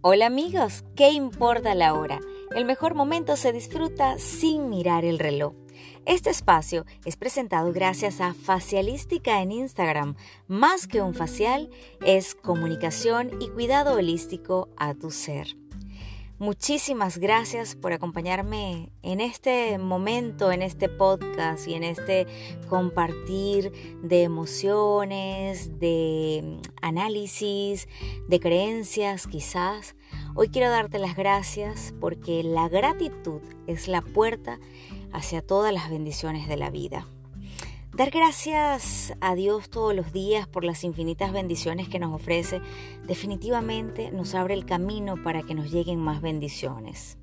Hola amigos, ¿qué importa la hora? El mejor momento se disfruta sin mirar el reloj. Este espacio es presentado gracias a Facialística en Instagram. Más que un facial, es comunicación y cuidado holístico a tu ser. Muchísimas gracias por acompañarme en este momento, en este podcast y en este compartir de emociones, de análisis, de creencias quizás. Hoy quiero darte las gracias porque la gratitud es la puerta hacia todas las bendiciones de la vida. Dar gracias a Dios todos los días por las infinitas bendiciones que nos ofrece definitivamente nos abre el camino para que nos lleguen más bendiciones.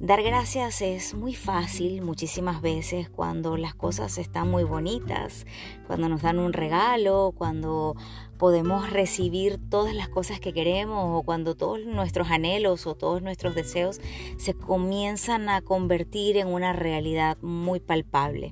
Dar gracias es muy fácil muchísimas veces cuando las cosas están muy bonitas, cuando nos dan un regalo, cuando podemos recibir todas las cosas que queremos o cuando todos nuestros anhelos o todos nuestros deseos se comienzan a convertir en una realidad muy palpable.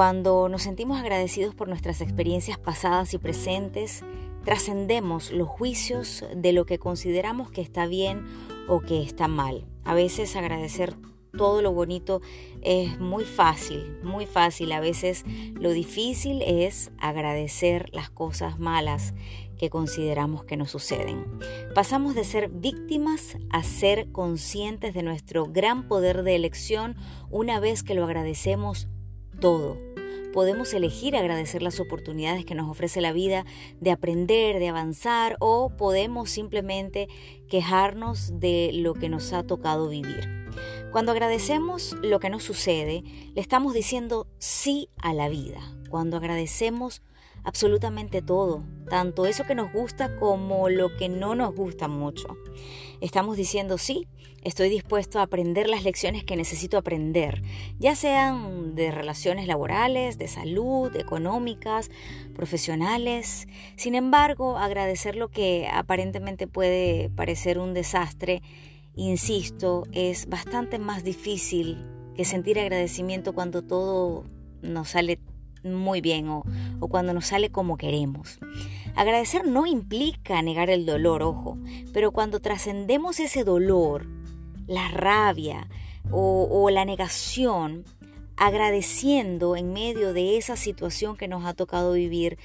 Cuando nos sentimos agradecidos por nuestras experiencias pasadas y presentes, trascendemos los juicios de lo que consideramos que está bien o que está mal. A veces agradecer todo lo bonito es muy fácil, muy fácil. A veces lo difícil es agradecer las cosas malas que consideramos que nos suceden. Pasamos de ser víctimas a ser conscientes de nuestro gran poder de elección una vez que lo agradecemos todo. Podemos elegir agradecer las oportunidades que nos ofrece la vida de aprender, de avanzar o podemos simplemente quejarnos de lo que nos ha tocado vivir. Cuando agradecemos lo que nos sucede, le estamos diciendo sí a la vida. Cuando agradecemos absolutamente todo, tanto eso que nos gusta como lo que no nos gusta mucho. Estamos diciendo sí, estoy dispuesto a aprender las lecciones que necesito aprender, ya sean de relaciones laborales, de salud, económicas, profesionales. Sin embargo, agradecer lo que aparentemente puede parecer un desastre, insisto, es bastante más difícil que sentir agradecimiento cuando todo nos sale muy bien o, cuando nos sale como queremos. Agradecer no implica negar el dolor, ojo, pero cuando trascendemos ese dolor, la rabia o, o la negación, agradeciendo en medio de esa situación que nos ha tocado vivir,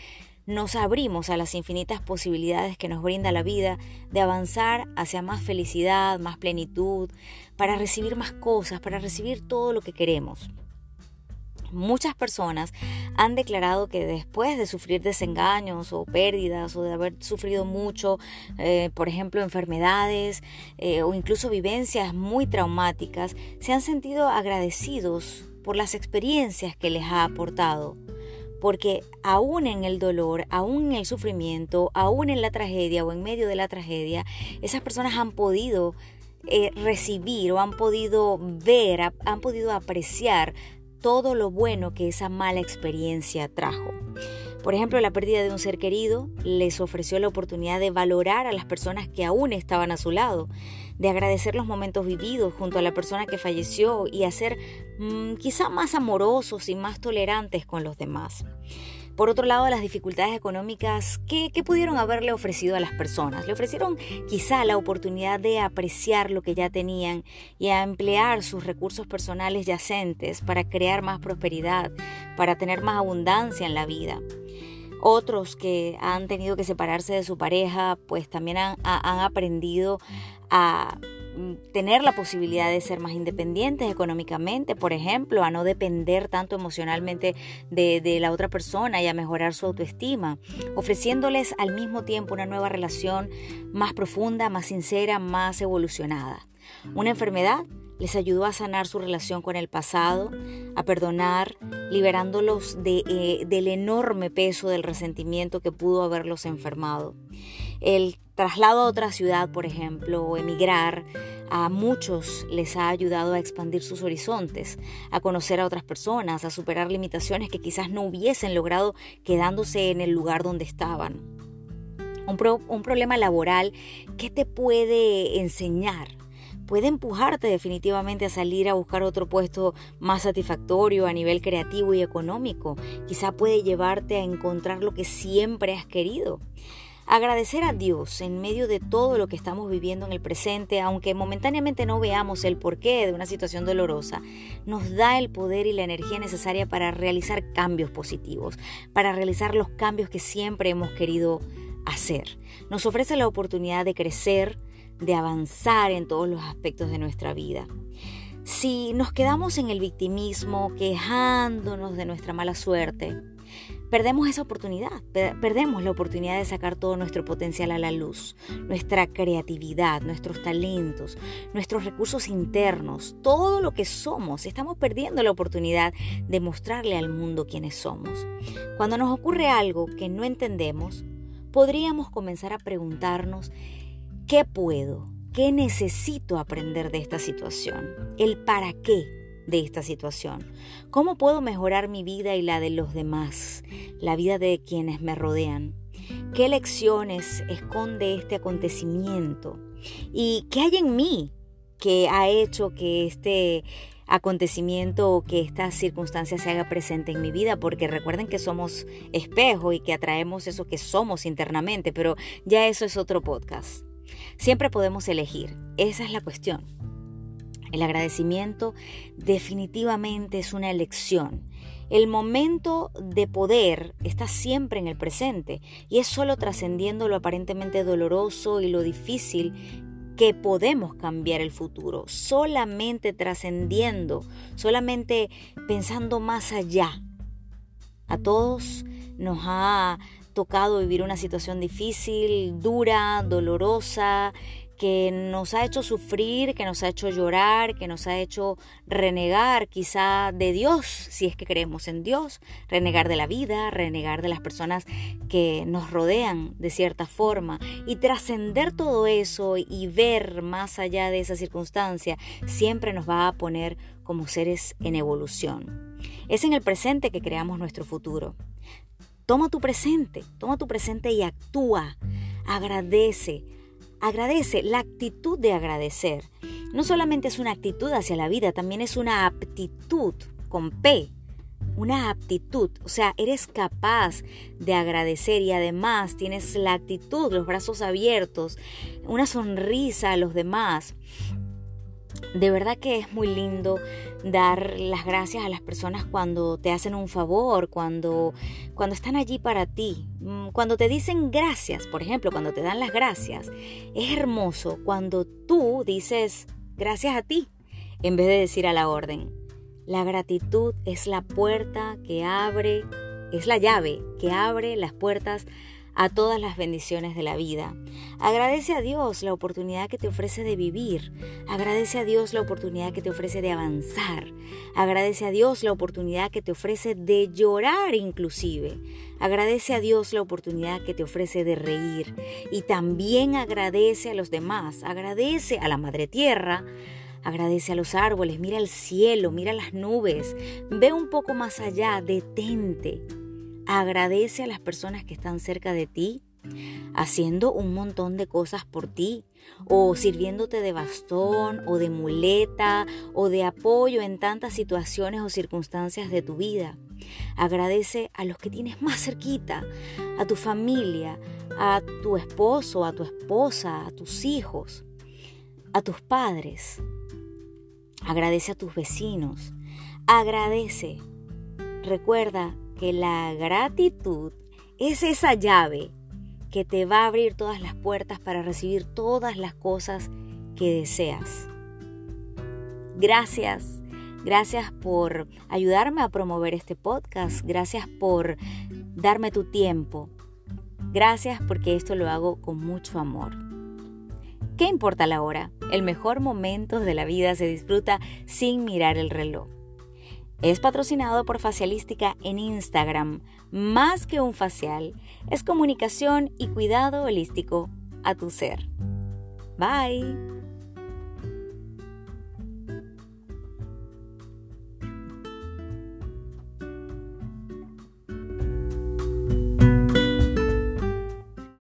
nos abrimos a las infinitas posibilidades que nos brinda la vida de avanzar hacia más felicidad, más plenitud, para recibir más cosas, para recibir todo lo que queremos. Muchas personas han declarado que después de sufrir desengaños o pérdidas o de haber sufrido mucho, eh, por ejemplo, enfermedades eh, o incluso vivencias muy traumáticas, se han sentido agradecidos por las experiencias que les ha aportado. Porque aún en el dolor, aún en el sufrimiento, aún en la tragedia o en medio de la tragedia, esas personas han podido eh, recibir o han podido ver, han podido apreciar todo lo bueno que esa mala experiencia trajo. Por ejemplo, la pérdida de un ser querido les ofreció la oportunidad de valorar a las personas que aún estaban a su lado, de agradecer los momentos vividos junto a la persona que falleció y hacer mm, quizá más amorosos y más tolerantes con los demás. Por otro lado, las dificultades económicas, ¿qué, pudieron haberle ofrecido a las personas? Le ofrecieron quizá la oportunidad de apreciar lo que ya tenían y a emplear sus recursos personales yacentes para crear más prosperidad, para tener más abundancia en la vida. Otros que han tenido que separarse de su pareja, pues también han aprendido a tener la posibilidad de ser más independientes económicamente, por ejemplo, a no depender tanto emocionalmente de, de, la otra persona y a mejorar su autoestima, ofreciéndoles al mismo tiempo una nueva relación más profunda, más sincera, más evolucionada. Una enfermedad les ayudó a sanar su relación con el pasado, a perdonar, liberándolos eh, del enorme peso del resentimiento que pudo haberlos enfermado. El traslado a otra ciudad, por ejemplo, o emigrar, a muchos les ha ayudado a expandir sus horizontes, a conocer a otras personas, a superar limitaciones que quizás no hubiesen logrado quedándose en el lugar donde estaban. Un, un problema laboral, ¿qué te puede enseñar? puede empujarte definitivamente a salir a buscar otro puesto más satisfactorio a nivel creativo y económico. Quizá puede llevarte a encontrar lo que siempre has querido. Agradecer a Dios en medio de todo lo que estamos viviendo en el presente, aunque momentáneamente no veamos el porqué de una situación dolorosa, nos da el poder y la energía necesaria para realizar cambios positivos, para realizar los cambios que siempre hemos querido hacer. Nos ofrece la oportunidad de crecer, de avanzar en todos los aspectos de nuestra vida. Si nos quedamos en el victimismo, quejándonos de nuestra mala suerte, perdemos esa oportunidad, perdemos la oportunidad de sacar todo nuestro potencial a la luz, nuestra creatividad, nuestros talentos, nuestros recursos internos, todo lo que somos. Estamos perdiendo la oportunidad de mostrarle al mundo quiénes somos. Cuando nos ocurre algo que no entendemos, podríamos comenzar a preguntarnos, ¿qué puedo? ¿Qué necesito aprender de esta situación? ¿El para qué? De esta situación? ¿Cómo puedo mejorar mi vida y la de los demás, la vida de quienes me rodean? ¿Qué lecciones esconde este acontecimiento? ¿Y qué hay en mí que ha hecho que este acontecimiento o que esta circunstancia se haga presente en mi vida, porque recuerden que somos espejo y que atraemos eso que somos internamente, pero ya eso es otro podcast. Siempre podemos elegir, esa es la cuestión. El agradecimiento definitivamente es una elección. El momento de poder está siempre en el presente y es solo trascendiendo lo aparentemente doloroso y lo difícil que podemos cambiar el futuro, solamente trascendiendo, solamente pensando más allá. A todos nos ha tocado vivir una situación difícil, dura, dolorosa, que nos ha hecho sufrir, que nos ha hecho llorar, que nos ha hecho renegar quizá de Dios, si es que creemos en Dios, renegar de la vida, renegar de las personas que nos rodean de cierta forma y trascender todo eso y ver más allá de esa circunstancia siempre nos va a poner como seres en evolución. Es en el presente que creamos nuestro futuro. Toma tu presente, toma tu presente y actúa, agradece, Agradece, la actitud de agradecer. No solamente es una actitud hacia la vida, también es una aptitud con P, una aptitud, o sea, eres capaz de agradecer y además tienes la actitud, los brazos abiertos, una sonrisa a los demás, de verdad que es muy lindo dar las gracias a las personas cuando te hacen un favor, cuando, cuando están allí para ti, mm, cuando te dicen gracias, por ejemplo, cuando te dan las gracias. Es hermoso cuando tú dices gracias a ti en vez de decir a la orden. La gratitud es la puerta que abre, es la llave que abre las puertas a todas las bendiciones de la vida. Agradece a Dios la oportunidad que te ofrece de vivir. Agradece a Dios la oportunidad que te ofrece de avanzar. Agradece a Dios la oportunidad que te ofrece de llorar inclusive. Agradece a Dios la oportunidad que te ofrece de reír. Y también agradece a los demás. Agradece a la Madre Tierra. Agradece a los árboles, mira el cielo, mira las nubes, ve un poco más allá, detente. Agradece a las personas que están cerca de ti, haciendo un montón de cosas por ti, o sirviéndote de bastón, o de muleta, o de apoyo en tantas situaciones o circunstancias de tu vida. Agradece a los que tienes más cerquita, a tu familia, a tu esposo, a tu esposa, a tus hijos, a tus padres. Agradece a tus vecinos. Agradece. Recuerda que la gratitud es esa llave que te va a abrir todas las puertas para recibir todas las cosas que deseas. Gracias, gracias por ayudarme a promover este podcast, gracias por darme tu tiempo, gracias porque esto lo hago con mucho amor. ¿Qué importa la hora? El mejor momento de la vida se disfruta sin mirar el reloj. Es patrocinado por Facialística en Instagram. Más que un facial, es comunicación y cuidado holístico a tu ser. Bye.